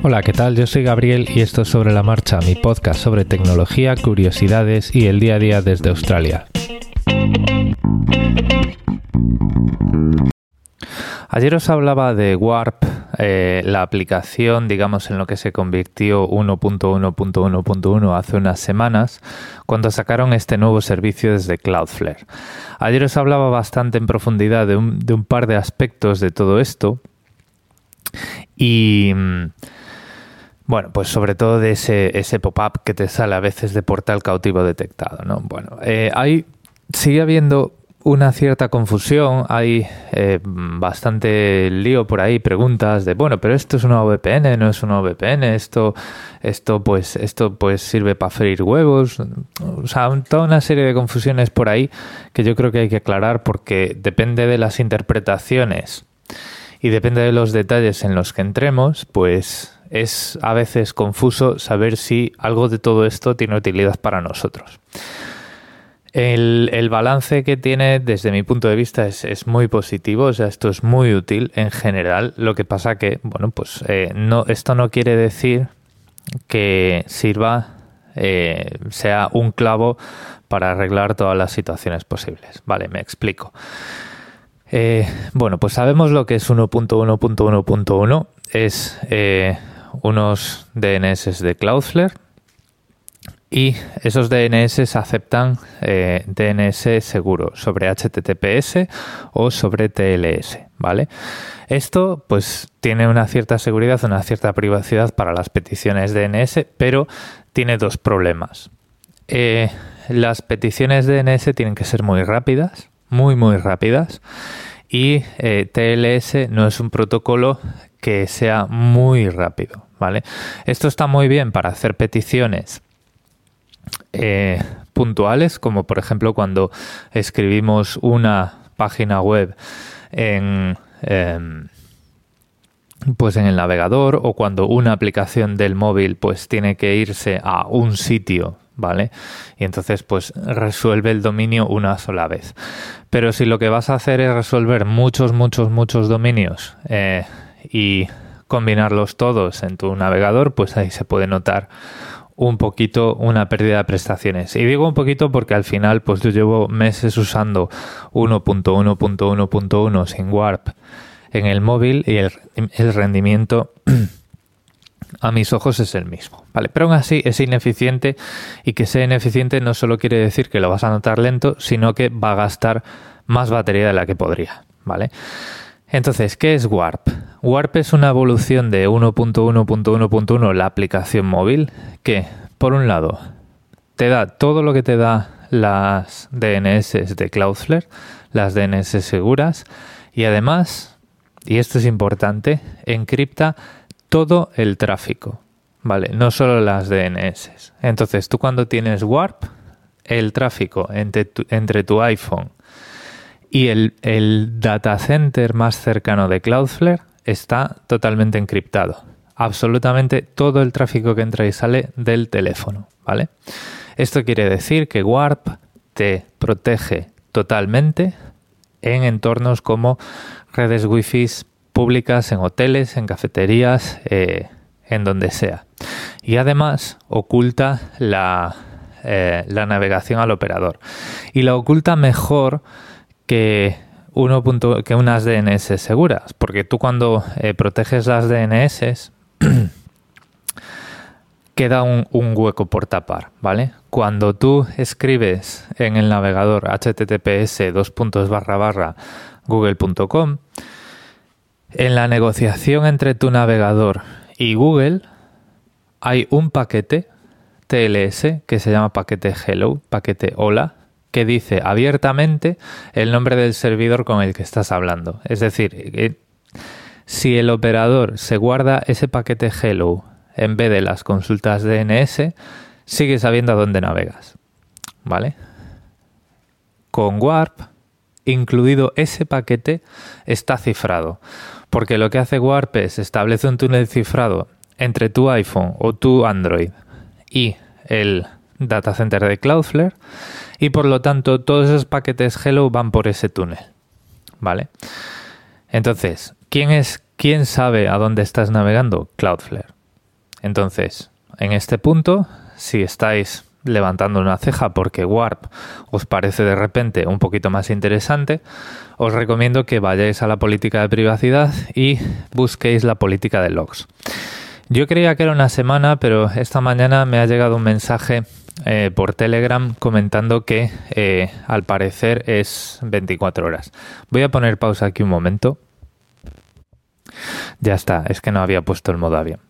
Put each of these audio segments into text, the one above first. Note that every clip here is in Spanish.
Hola, ¿qué tal? Yo soy Gabriel y esto es Sobre la Marcha, mi podcast sobre tecnología, curiosidades y el día a día desde Australia. Ayer os hablaba de Warp, eh, la aplicación, digamos, en lo que se convirtió 1.1.1.1 hace unas semanas, cuando sacaron este nuevo servicio desde Cloudflare. Ayer os hablaba bastante en profundidad de un, par de aspectos de todo esto y... Mm, bueno, pues sobre todo de ese, ese pop-up que te sale a veces de portal cautivo detectado, ¿no? Bueno, eh, hay, sigue habiendo una cierta confusión, hay eh, bastante lío por ahí, preguntas de, bueno, pero esto es una VPN, no es una VPN, esto, esto pues, esto pues sirve para freír huevos, o sea, toda una serie de confusiones por ahí que yo creo que hay que aclarar porque depende de las interpretaciones y depende de los detalles en los que entremos, pues es a veces confuso saber si algo de todo esto tiene utilidad para nosotros. El, balance que tiene desde mi punto de vista es, muy positivo, o sea, esto es muy útil en general. Lo que pasa que, bueno, pues eh, no, esto no quiere decir que sirva, eh, sea un clavo para arreglar todas las situaciones posibles. Vale, me explico. Eh, bueno, pues sabemos lo que es 1.1.1.1. Es unos DNS de Cloudflare y esos DNS aceptan eh, DNS seguro sobre HTTPS o sobre TLS, ¿vale? Esto pues tiene una cierta seguridad, una cierta privacidad para las peticiones DNS, pero tiene dos problemas. Eh, las peticiones DNS tienen que ser muy rápidas, muy muy rápidas, y eh, TLS no es un protocolo que sea muy rápido, ¿vale? Esto está muy bien para hacer peticiones eh, puntuales, como por ejemplo cuando escribimos una página web en, em, pues en el navegador o cuando una aplicación del móvil pues tiene que irse a un sitio ¿vale? Y entonces pues resuelve el dominio una sola vez. Pero si lo que vas a hacer es resolver muchos, muchos, muchos dominios eh, y combinarlos todos en tu navegador, pues ahí se puede notar un poquito una pérdida de prestaciones. Y digo un poquito porque al final pues yo llevo meses usando 1.1.1.1 sin Warp en el móvil y el, el rendimiento a mis ojos es el mismo, ¿vale? Pero aún así es ineficiente y que sea ineficiente no solo quiere decir que lo vas a notar lento, sino que va a gastar más batería de la que podría, ¿vale? Entonces, ¿qué es Warp? Warp es una evolución de 1.1.1.1, la aplicación móvil, que, por un lado, te da todo lo que te da las DNS de Cloudflare, las DNS seguras, y además, y esto es importante, encripta todo el tráfico, ¿vale? No solo las DNS. Entonces, tú cuando tienes Warp, el tráfico entre tu, entre tu iPhone y el, data center más cercano de Cloudflare está totalmente encriptado. Absolutamente todo el tráfico que entra y sale del teléfono, ¿vale? Esto quiere decir que Warp te protege totalmente en entornos como redes Wi-Fi públicas, en hoteles, en cafeterías, eh, en donde sea. Y además oculta la, eh, la navegación al operador. Y la oculta mejor que uno que unas DNS seguras, porque tú cuando eh, proteges las DNS queda un, un, hueco por tapar, ¿vale? Cuando tú escribes en el navegador https dos puntos barra barra google.com en la negociación entre tu navegador y Google hay un paquete TLS que se llama paquete hello, paquete hola, que dice abiertamente el nombre del servidor con el que estás hablando. Es decir, si el operador se guarda ese paquete hello en vez de las consultas DNS, sigue sabiendo a dónde navegas. ¿Vale? Con Warp, incluido ese paquete, está cifrado. Porque lo que hace Warp es establece un túnel cifrado entre tu iPhone o tu Android y el data center de Cloudflare y por lo tanto todos esos paquetes Hello van por ese túnel. ¿Vale? Entonces, ¿quién es quién sabe a dónde estás navegando? Cloudflare. Entonces, en este punto, si estáis levantando una ceja porque Warp os parece de repente un poquito más interesante, os recomiendo que vayáis a la política de privacidad y busquéis la política de logs. Yo creía que era una semana, pero esta mañana me ha llegado un mensaje eh, por Telegram comentando que eh, al parecer es 24 horas. Voy a poner pausa aquí un momento. Ya está, es que no había puesto el modo avión.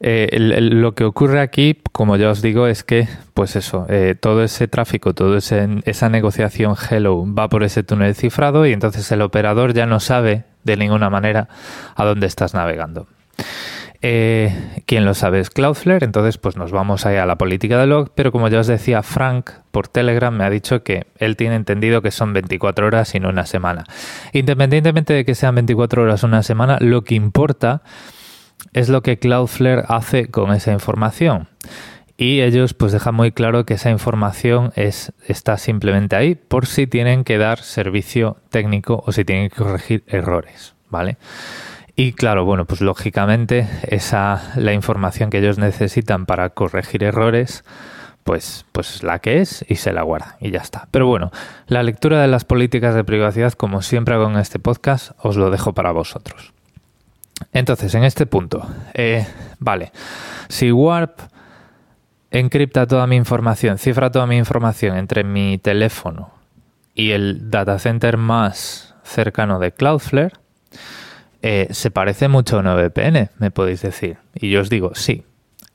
Eh, lo que ocurre aquí, como ya os digo, es que, pues eso, todo ese tráfico, toda esa negociación Hello va por ese túnel cifrado y entonces el operador ya no sabe de ninguna manera a dónde estás navegando. Eh, ¿Quién lo sabe? Es Cloudflare, entonces pues nos vamos ahí a la política de log, pero como ya os decía, Frank por Telegram me ha dicho que él tiene entendido que son 24 horas y no una semana. Independientemente de que sean 24 horas o una semana, lo que importa es lo que Cloudflare hace con esa información. Y ellos pues dejan muy claro que esa información es, está simplemente ahí por si tienen que dar servicio técnico o si tienen que corregir errores, ¿vale? Y claro, bueno, pues lógicamente esa la información que ellos necesitan para corregir errores, pues, pues la que es y se la guarda y ya está. Pero bueno, la lectura de las políticas de privacidad, como siempre hago en este podcast, os lo dejo para vosotros. Entonces, en este punto, eh, vale, si Warp encripta toda mi información, cifra toda mi información entre mi teléfono y el data center más cercano de Cloudflare, eh, se parece mucho a una VPN, me podéis decir. Y yo os digo, sí.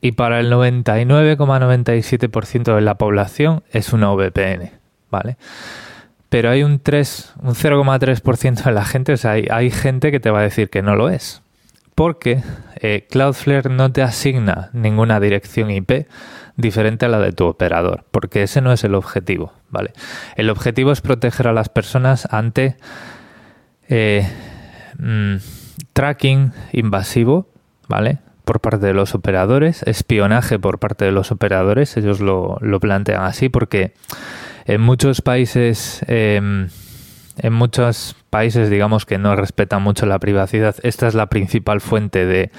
Y para el 99,97% de la población es una VPN, ¿vale? Pero hay un 3, un 0,3% de la gente, o sea, hay, gente que te va a decir que no lo es. Porque eh, Cloudflare no te asigna ninguna dirección IP diferente a la de tu operador, porque ese no es el objetivo, ¿vale? El objetivo es proteger a las personas ante eh, mm, tracking invasivo, ¿vale? Por parte de los operadores, espionaje por parte de los operadores, ellos lo, plantean así porque en muchos países, em, en muchos países, digamos que no respetan mucho la privacidad, esta es la principal fuente de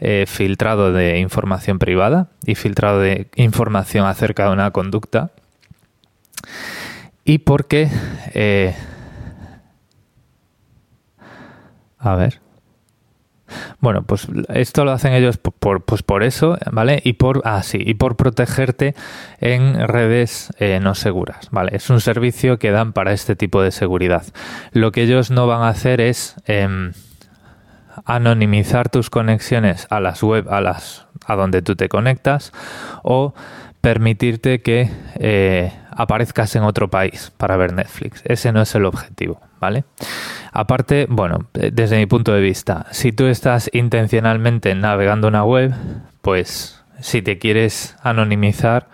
eh, filtrado de información privada y filtrado de información acerca de una conducta. Y porque eh, a ver. Bueno, pues esto lo hacen ellos por, pues por eso, ¿vale? Y por, ah, sí, y por protegerte en redes eh, no seguras, ¿vale? Es un servicio que dan para este tipo de seguridad. Lo que ellos no van a hacer es em, anonimizar tus conexiones a las web, a las a donde tú te conectas, o permitirte que eh, aparezcas en otro país para ver Netflix. Ese no es el objetivo, ¿vale? Aparte, bueno, desde mi punto de vista, si tú estás intencionalmente navegando una web, pues si te quieres anonimizar,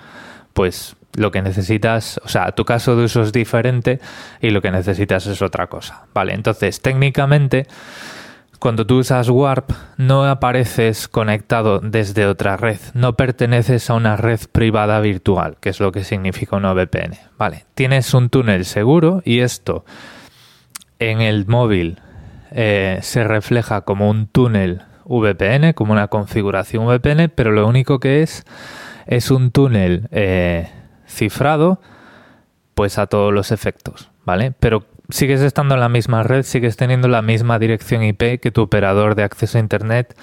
pues lo que necesitas, o sea, tu caso de uso es diferente y lo que necesitas es otra cosa, ¿vale? Entonces, técnicamente, cuando tú usas Warp, no apareces conectado desde otra red, no perteneces a una red privada virtual, que es lo que significa una VPN. Vale, tienes un túnel seguro y esto en el móvil eh, se refleja como un túnel VPN, como una configuración VPN, pero lo único que es es un túnel eh, cifrado, pues a todos los efectos, ¿vale? Pero sigues estando en la misma red, sigues teniendo la misma dirección IP que tu operador de acceso a Internet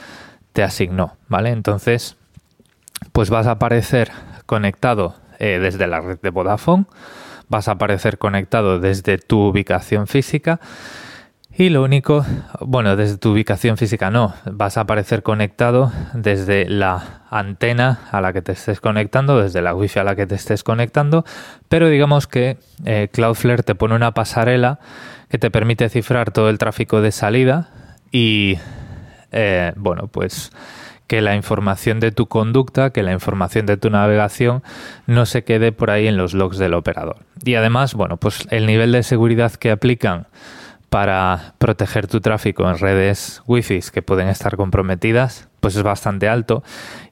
te asignó, ¿vale? Entonces, pues vas a aparecer conectado eh, desde la red de Vodafone, vas a aparecer conectado desde tu ubicación física. Y lo único, bueno, desde tu ubicación física no, vas a aparecer conectado desde la antena a la que te estés conectando, desde la wifi a la que te estés conectando, pero digamos que eh, Cloudflare te pone una pasarela que te permite cifrar todo el tráfico de salida y, eh, bueno, pues que la información de tu conducta, que la información de tu navegación no se quede por ahí en los logs del operador. Y además, bueno, pues el nivel de seguridad que aplican para proteger tu tráfico en redes wifi que pueden estar comprometidas, pues es bastante alto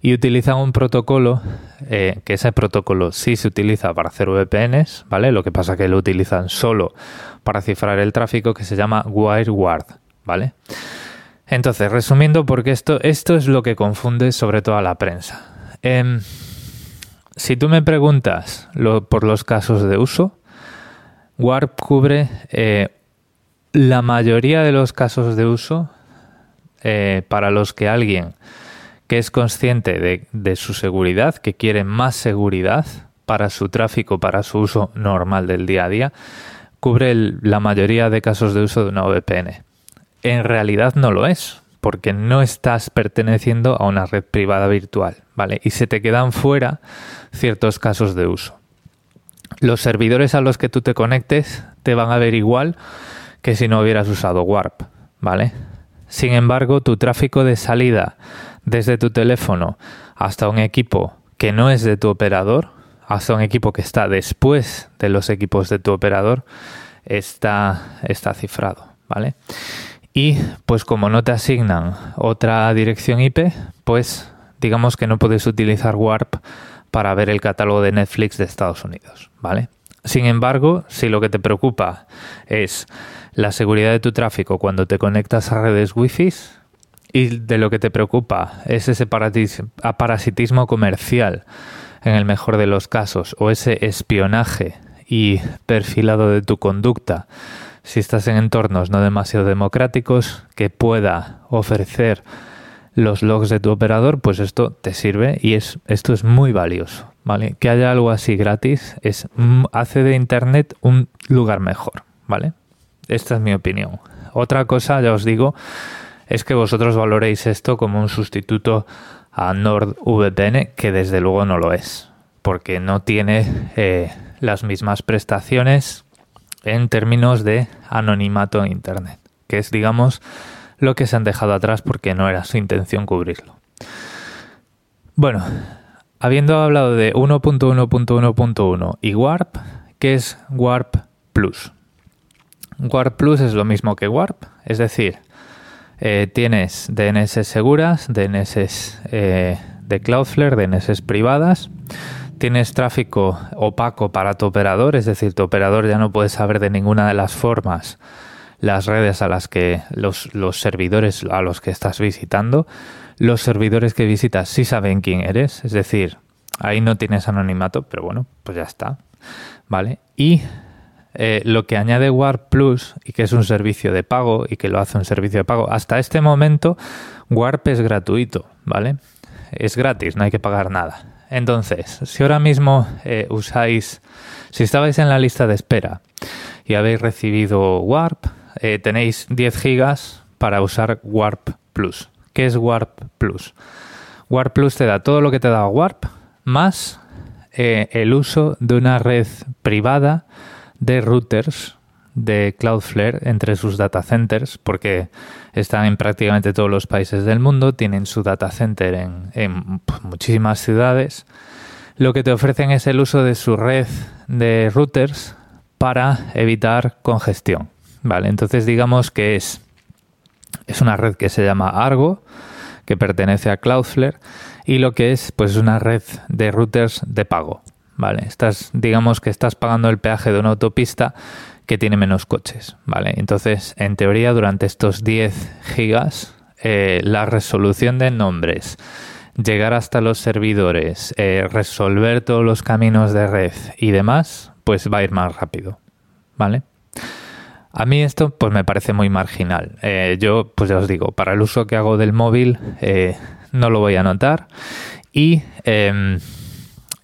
y utilizan un protocolo eh, que ese protocolo sí se utiliza para hacer VPNs, ¿vale? Lo que pasa que lo utilizan solo para cifrar el tráfico que se llama WireGuard, ¿vale? Entonces, resumiendo, porque esto, esto es lo que confunde sobre todo a la prensa. Em, si tú me preguntas por los casos de uso, Warp cubre eh, la mayoría de los casos de uso eh, para los que alguien que es consciente de, su seguridad, que quiere más seguridad para su tráfico, para su uso normal del día a día, cubre la mayoría de casos de uso de una VPN. En realidad no lo es, porque no estás perteneciendo a una red privada virtual, ¿vale? Y se te quedan fuera ciertos casos de uso. Los servidores a los que tú te conectes te van a ver igual que si no hubieras usado Warp, ¿vale? Sin embargo, tu tráfico de salida desde tu teléfono hasta un equipo que no es de tu operador, hasta un equipo que está después de los equipos de tu operador, está, está cifrado, ¿vale? Y pues como no te asignan otra dirección IP, pues digamos que no puedes utilizar Warp para ver el catálogo de Netflix de Estados Unidos, ¿vale? Sin embargo, si lo que te preocupa es la seguridad de tu tráfico cuando te conectas a redes Wi-Fi, y de lo que te preocupa es ese parasitismo comercial, en el mejor de los casos, o ese espionaje y perfilado de tu conducta, si estás en entornos no demasiado democráticos, que pueda ofrecer los logs de tu operador, pues esto te sirve y es, esto es muy valioso, ¿vale? Que haya algo así gratis es, hace de Internet un lugar mejor, ¿vale? Esta es mi opinión. Otra cosa, ya os digo, es que vosotros valoréis esto como un sustituto a NordVPN, que desde luego no lo es, porque no tiene eh, las mismas prestaciones en términos de anonimato en Internet, que es, digamos, lo que se han dejado atrás porque no era su intención cubrirlo. Bueno, habiendo hablado de 1.1.1.1 y Warp, ¿qué es Warp Plus? Warp Plus es lo mismo que Warp, es decir, eh, tienes DNS seguras, DNS eh, de Cloudflare, DNS privadas. Tienes tráfico opaco para tu operador, es decir, tu operador ya no puede saber de ninguna de las formas las redes a las que los, servidores a los que estás visitando. Los servidores que visitas sí saben quién eres, es decir, ahí no tienes anonimato, pero bueno, pues ya está. ¿Vale? Y eh, lo que añade Warp Plus y que es un servicio de pago y que lo hace un servicio de pago, hasta este momento Warp es gratuito, ¿vale? Es gratis, no hay que pagar nada. Entonces, si ahora mismo eh, usáis, si estabais en la lista de espera y habéis recibido Warp, eh, tenéis 10 gigas para usar Warp Plus. ¿Qué es Warp Plus? Warp Plus te da todo lo que te da Warp más el uso de una red privada de routers de Cloudflare entre sus data centers, porque están en prácticamente todos los países del mundo, tienen su data center en, pues, muchísimas ciudades. Lo que te ofrecen es el uso de su red de routers para evitar congestión. Vale, entonces digamos que es, es una red que se llama Argo, que pertenece a Cloudflare, y lo que es, pues, una red de routers de pago. ¿vale? Estás, digamos que estás pagando el peaje de una autopista que tiene menos coches, ¿vale? Entonces, en teoría, durante estos 10 gigas, eh, la resolución de nombres, llegar hasta los servidores, eh, resolver todos los caminos de red y demás, pues va a ir más rápido, ¿vale? A mí esto pues me parece muy marginal. Eh, yo, pues ya os digo, para el uso que hago del móvil no lo voy a notar y em,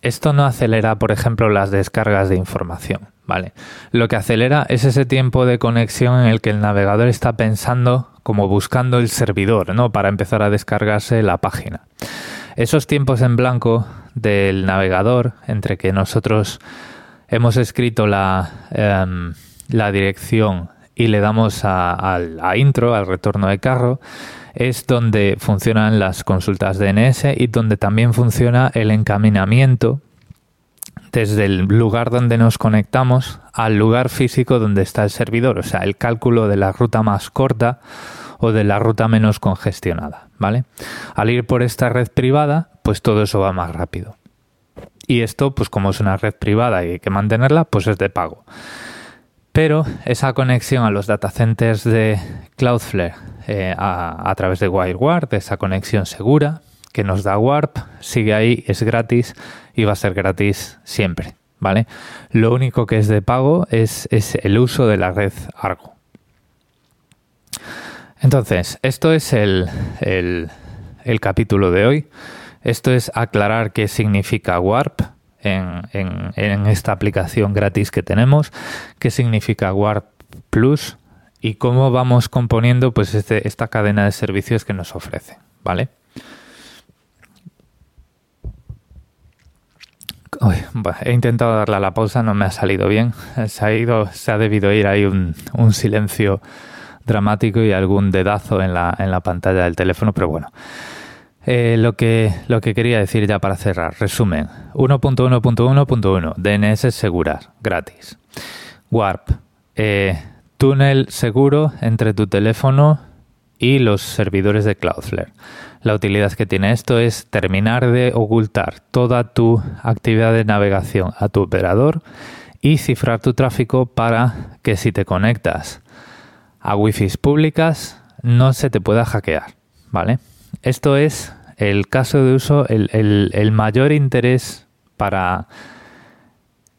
esto no acelera, por ejemplo, las descargas de información, ¿vale? Lo que acelera es ese tiempo de conexión en el que el navegador está pensando como buscando el servidor, ¿no? Para empezar a descargarse la página. Esos tiempos en blanco del navegador, entre que nosotros hemos escrito la, em, dirección y le damos a, a intro, al retorno de carro, es donde funcionan las consultas DNS y donde también funciona el encaminamiento desde el lugar donde nos conectamos al lugar físico donde está el servidor, o sea, el cálculo de la ruta más corta o de la ruta menos congestionada, ¿vale? Al ir por esta red privada, pues todo eso va más rápido. Y esto, pues como es una red privada y hay que mantenerla, pues es de pago. pero esa conexión a los datacenters de Cloudflare eh, a, través de WireGuard, esa conexión segura que nos da Warp, sigue ahí, es gratis y va a ser gratis siempre, ¿vale? Lo único que es de pago es, es el uso de la red Argo. Entonces, esto es el, el, el capítulo de hoy. Esto es aclarar qué significa Warp, en, esta aplicación gratis que tenemos, qué significa Warp Plus y cómo vamos componiendo pues este, esta cadena de servicios que nos ofrece, ¿vale? He intentado darle a la pausa, no me ha salido bien. Se ha, ido, se ha debido ir ahí un, silencio dramático y algún dedazo en la, en la pantalla del teléfono, pero bueno. Eh, lo, que, lo que quería decir ya para cerrar, resumen, 1.1.1.1, DNS seguras, gratis. Warp, eh, túnel seguro entre tu teléfono y los servidores de Cloudflare. La utilidad que tiene esto es terminar de ocultar toda tu actividad de navegación a tu operador y cifrar tu tráfico para que si te conectas a wifi públicas no se te pueda hackear, ¿vale? Esto es el caso de uso, el, mayor interés para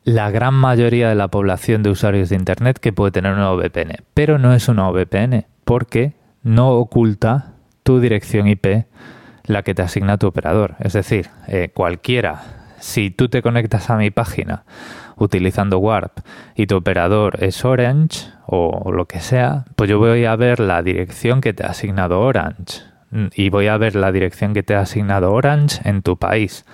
la gran mayoría de la población de usuarios de Internet que puede tener una VPN. Pero no es una VPN porque no oculta tu dirección IP la que te asigna tu operador. Es decir, eh, cualquiera, si tú te conectas a mi página utilizando Warp y tu operador es Orange o lo que sea, pues yo voy a ver la dirección que te ha asignado Orange y voy a ver la dirección que te ha asignado Orange en tu país.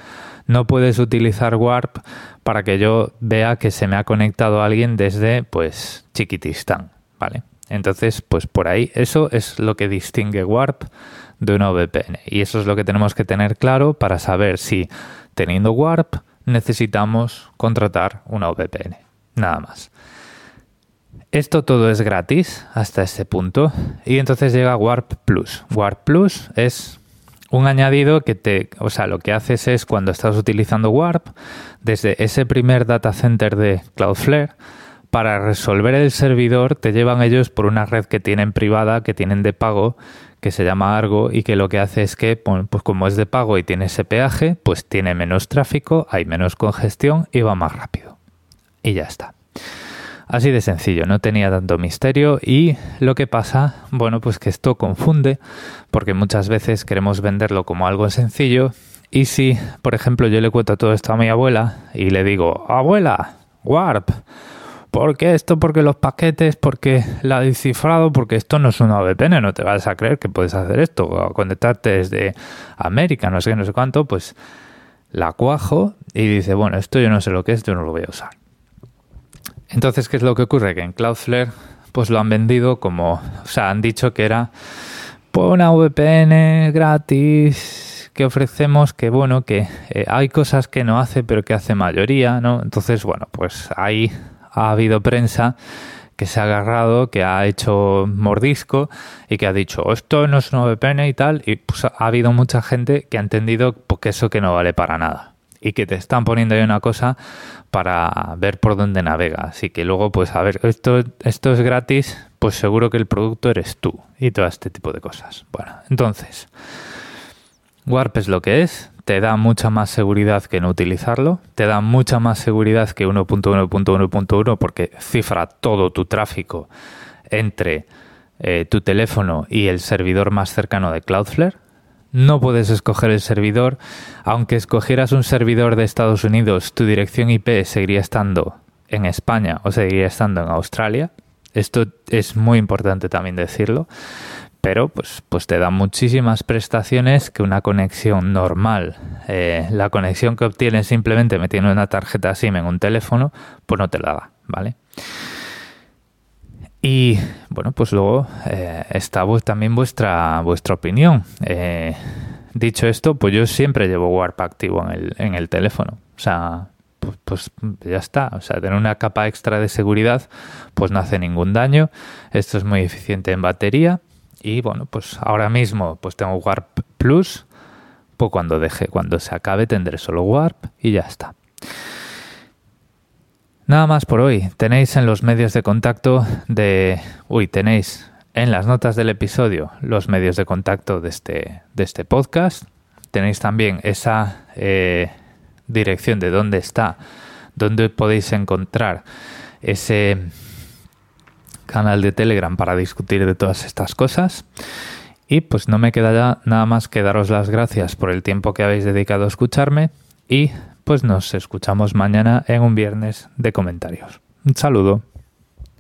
No puedes utilizar Warp para que yo vea que se me ha conectado alguien desde pues Chiquitistán, ¿vale? Entonces, pues por ahí eso es lo que distingue Warp de una VPN y eso es lo que tenemos que tener claro para saber si teniendo Warp necesitamos contratar una VPN. Nada más. Esto todo es gratis hasta este punto y entonces llega Warp Plus. Warp Plus es un añadido que te, o sea, lo que haces es cuando estás utilizando Warp desde ese primer data center de Cloudflare para resolver el servidor te llevan ellos por una red que tienen privada, que tienen de pago, que se llama Argo y que lo que hace es que, pues como es de pago y tiene ese peaje, pues tiene menos tráfico, hay menos congestión y va más rápido. Y ya está. Así de sencillo, no tenía tanto misterio y lo que pasa, bueno, pues que esto confunde porque muchas veces queremos venderlo como algo sencillo y si, por ejemplo, yo le cuento todo esto a mi abuela y le digo, abuela, Warp, ¿por qué esto? Porque los paquetes, porque la descifrado, porque esto no es una VPN, no te vas a creer que puedes hacer esto, o conectarte desde América, no sé qué, no sé cuánto, pues la cuajo y dice, bueno, esto yo no sé lo que es, yo no lo voy a usar. Entonces, ¿qué es lo que ocurre? Que en Cloudflare pues lo han vendido como, o sea, han dicho que era pues, una VPN gratis que ofrecemos que bueno, que eh, hay cosas que no hace pero que hace mayoría, ¿no? Entonces, bueno, pues ahí ha habido prensa que se ha agarrado, que ha hecho mordisco y que ha dicho esto no es una VPN y tal, y pues ha habido mucha gente que ha entendido pues, que eso que no vale para nada y que te están poniendo ahí una cosa para ver por dónde navega. Así que luego, pues a ver, esto, esto es gratis, pues seguro que el producto eres tú y todo este tipo de cosas. Bueno, entonces, Warp es lo que es, te da mucha más seguridad que no utilizarlo, te da mucha más seguridad que 1.1.1.1 porque cifra todo tu tráfico entre eh, tu teléfono y el servidor más cercano de Cloudflare no puedes escoger el servidor. Aunque escogieras un servidor de Estados Unidos, tu dirección IP seguiría estando en España o seguiría estando en Australia. Esto es muy importante también decirlo. Pero pues, pues te da muchísimas prestaciones que una conexión normal. Eh, la conexión que obtienes simplemente metiendo una tarjeta SIM en un teléfono, pues no te la da, ¿vale? Y bueno, pues luego eh, está también vuestra, vuestra opinión. Eh, dicho esto, pues yo siempre llevo Warp activo en el, en el teléfono. O sea, pues, pues, ya está. O sea, tener una capa extra de seguridad, pues no hace ningún daño. Esto es muy eficiente en batería. Y bueno, pues ahora mismo pues tengo Warp Plus. Pues cuando deje, cuando se acabe tendré solo Warp y ya está. Nada más por hoy. Tenéis en los medios de contacto de... Uy, tenéis en las notas del episodio los medios de contacto de este, de este podcast. Tenéis también esa eh, dirección de dónde está, dónde podéis encontrar ese canal de Telegram para discutir de todas estas cosas. Y pues no me queda ya nada más que daros las gracias por el tiempo que habéis dedicado a escucharme y pues nos escuchamos mañana en un viernes de comentarios. Un saludo.